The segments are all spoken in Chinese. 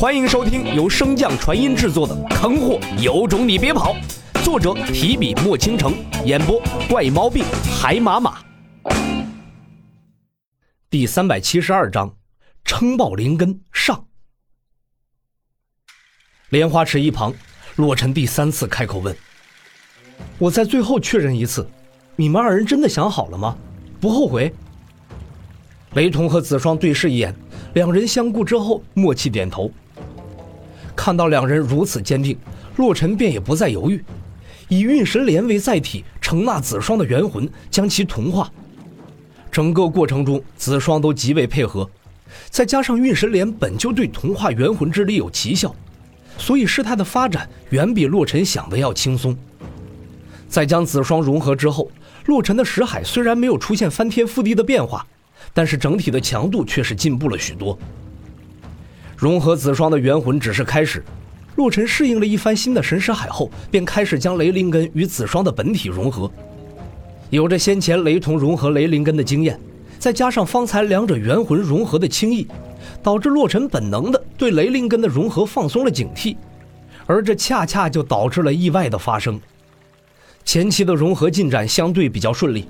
欢迎收听由升降传音制作的《坑货有种你别跑》，作者提笔墨倾城，演播怪猫病海马马。第三百七十二章，撑爆灵根上。莲花池一旁，洛尘第三次开口问：“我在最后确认一次，你们二人真的想好了吗？不后悔？”雷同和子双对视一眼，两人相顾之后默契点头。看到两人如此坚定，洛尘便也不再犹豫，以运神莲为载体，承纳子双的元魂，将其同化。整个过程中，子双都极为配合，再加上运神莲本就对同化元魂之力有奇效，所以事态的发展远比洛尘想的要轻松。在将子双融合之后，洛尘的识海虽然没有出现翻天覆地的变化，但是整体的强度却是进步了许多。融合子双的元魂只是开始，洛尘适应了一番新的神识海后，便开始将雷灵根与子双的本体融合。有着先前雷同融合雷灵根的经验，再加上方才两者元魂融合的轻易，导致洛尘本能的对雷灵根的融合放松了警惕，而这恰恰就导致了意外的发生。前期的融合进展相对比较顺利。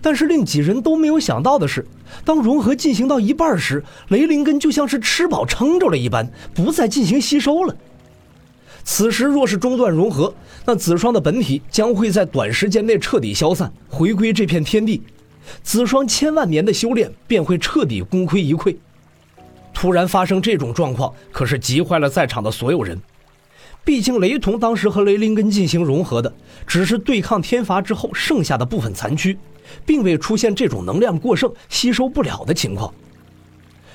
但是令几人都没有想到的是，当融合进行到一半时，雷灵根就像是吃饱撑着了一般，不再进行吸收了。此时若是中断融合，那子双的本体将会在短时间内彻底消散，回归这片天地，子双千万年的修炼便会彻底功亏一篑。突然发生这种状况，可是急坏了在场的所有人。毕竟雷同当时和雷灵根进行融合的，只是对抗天罚之后剩下的部分残躯。并未出现这种能量过剩、吸收不了的情况。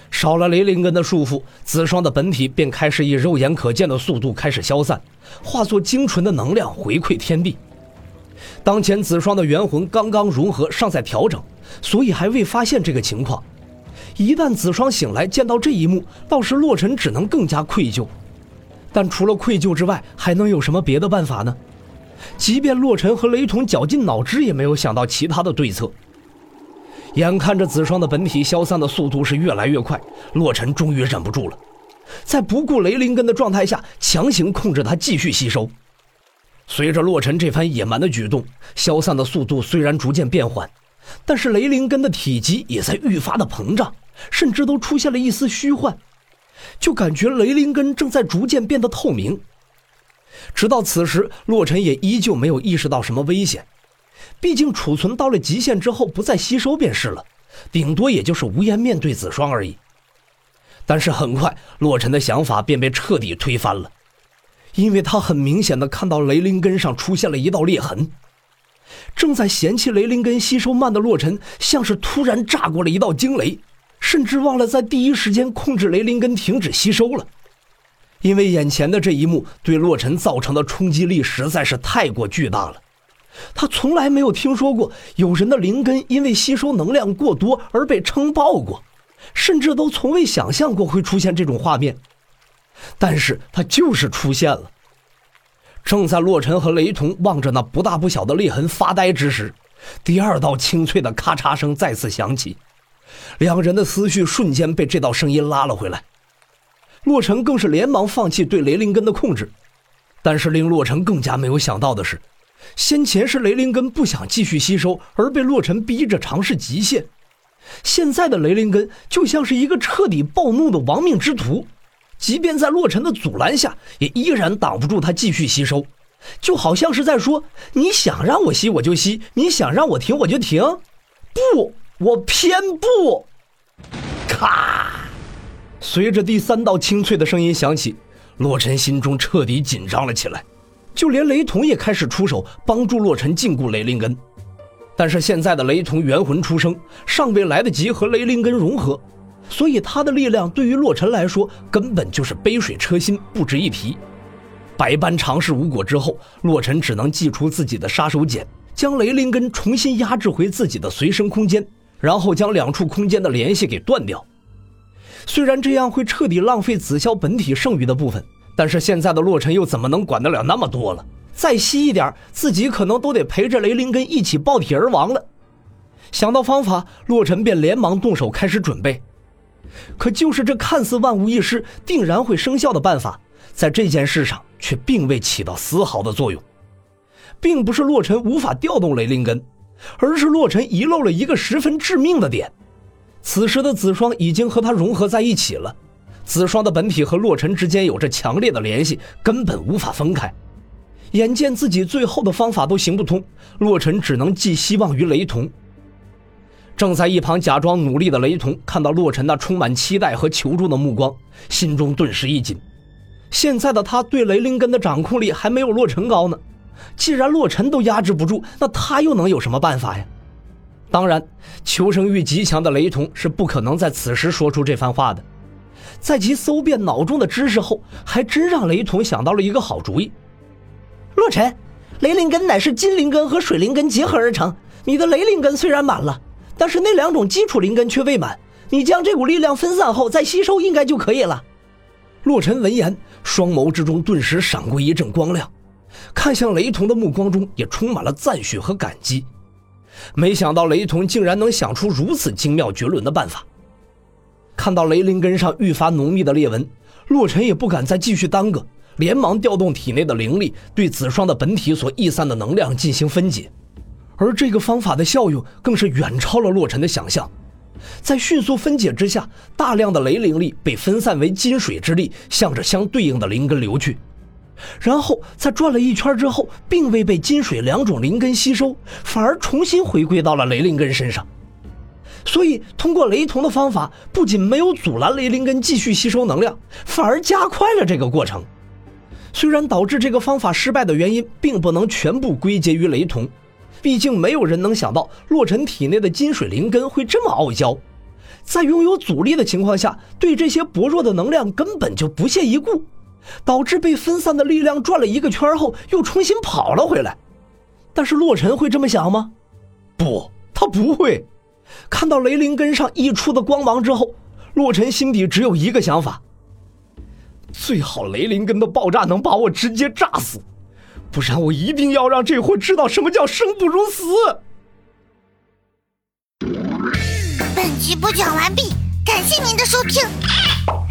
少了雷灵根的束缚，子双的本体便开始以肉眼可见的速度开始消散，化作精纯的能量回馈天地。当前子双的元魂刚刚融合，尚在调整，所以还未发现这个情况。一旦子双醒来见到这一幕，到时洛尘只能更加愧疚。但除了愧疚之外，还能有什么别的办法呢？即便洛尘和雷同绞尽脑汁，也没有想到其他的对策。眼看着子双的本体消散的速度是越来越快，洛尘终于忍不住了，在不顾雷灵根的状态下，强行控制它继续吸收。随着洛尘这番野蛮的举动，消散的速度虽然逐渐变缓，但是雷灵根的体积也在愈发的膨胀，甚至都出现了一丝虚幻，就感觉雷灵根正在逐渐变得透明。直到此时，洛尘也依旧没有意识到什么危险。毕竟储存到了极限之后，不再吸收便是了，顶多也就是无颜面对子双而已。但是很快，洛尘的想法便被彻底推翻了，因为他很明显的看到雷灵根上出现了一道裂痕。正在嫌弃雷灵根吸收慢的洛尘，像是突然炸过了一道惊雷，甚至忘了在第一时间控制雷灵根停止吸收了。因为眼前的这一幕对洛尘造成的冲击力实在是太过巨大了，他从来没有听说过有人的灵根因为吸收能量过多而被撑爆过，甚至都从未想象过会出现这种画面。但是他就是出现了。正在洛尘和雷同望着那不大不小的裂痕发呆之时，第二道清脆的咔嚓声再次响起，两人的思绪瞬间被这道声音拉了回来。洛尘更是连忙放弃对雷灵根的控制，但是令洛尘更加没有想到的是，先前是雷灵根不想继续吸收，而被洛尘逼着尝试极限，现在的雷灵根就像是一个彻底暴怒的亡命之徒，即便在洛尘的阻拦下，也依然挡不住他继续吸收，就好像是在说：“你想让我吸我就吸，你想让我停我就停，不，我偏不。”咔。随着第三道清脆的声音响起，洛尘心中彻底紧张了起来，就连雷同也开始出手帮助洛尘禁锢雷灵根。但是现在的雷同元魂出生，尚未来得及和雷灵根融合，所以他的力量对于洛尘来说根本就是杯水车薪，不值一提。百般尝试无果之后，洛尘只能祭出自己的杀手锏，将雷灵根重新压制回自己的随身空间，然后将两处空间的联系给断掉。虽然这样会彻底浪费紫霄本体剩余的部分，但是现在的洛尘又怎么能管得了那么多了？再吸一点，自己可能都得陪着雷灵根一起爆体而亡了。想到方法，洛尘便连忙动手开始准备。可就是这看似万无一失、定然会生效的办法，在这件事上却并未起到丝毫的作用。并不是洛尘无法调动雷灵根，而是洛尘遗漏了一个十分致命的点。此时的子双已经和他融合在一起了，子双的本体和洛尘之间有着强烈的联系，根本无法分开。眼见自己最后的方法都行不通，洛尘只能寄希望于雷同。正在一旁假装努力的雷同看到洛尘那充满期待和求助的目光，心中顿时一紧。现在的他对雷灵根的掌控力还没有洛尘高呢，既然洛尘都压制不住，那他又能有什么办法呀？当然，求生欲极强的雷同是不可能在此时说出这番话的。在其搜遍脑中的知识后，还真让雷同想到了一个好主意。洛尘，雷灵根乃是金灵根和水灵根结合而成，你的雷灵根虽然满了。但是那两种基础灵根却未满，你将这股力量分散后再吸收，应该就可以了。洛尘闻言，双眸之中顿时闪过一阵光亮，看向雷同的目光中也充满了赞许和感激。没想到雷同竟然能想出如此精妙绝伦的办法。看到雷灵根上愈发浓密的裂纹，洛尘也不敢再继续耽搁，连忙调动体内的灵力，对子双的本体所溢散的能量进行分解。而这个方法的效用更是远超了洛尘的想象，在迅速分解之下，大量的雷灵力被分散为金水之力，向着相对应的灵根流去。然后在转了一圈之后，并未被金水两种灵根吸收，反而重新回归到了雷灵根身上。所以，通过雷同的方法，不仅没有阻拦雷灵根继续吸收能量，反而加快了这个过程。虽然导致这个方法失败的原因，并不能全部归结于雷同。毕竟没有人能想到洛尘体内的金水灵根会这么傲娇，在拥有阻力的情况下，对这些薄弱的能量根本就不屑一顾，导致被分散的力量转了一个圈后又重新跑了回来。但是洛尘会这么想吗？不，他不会。看到雷灵根上溢出的光芒之后，洛尘心底只有一个想法：最好雷灵根的爆炸能把我直接炸死。不然我一定要让这货知道什么叫生不如死。本集播讲完毕，感谢您的收听。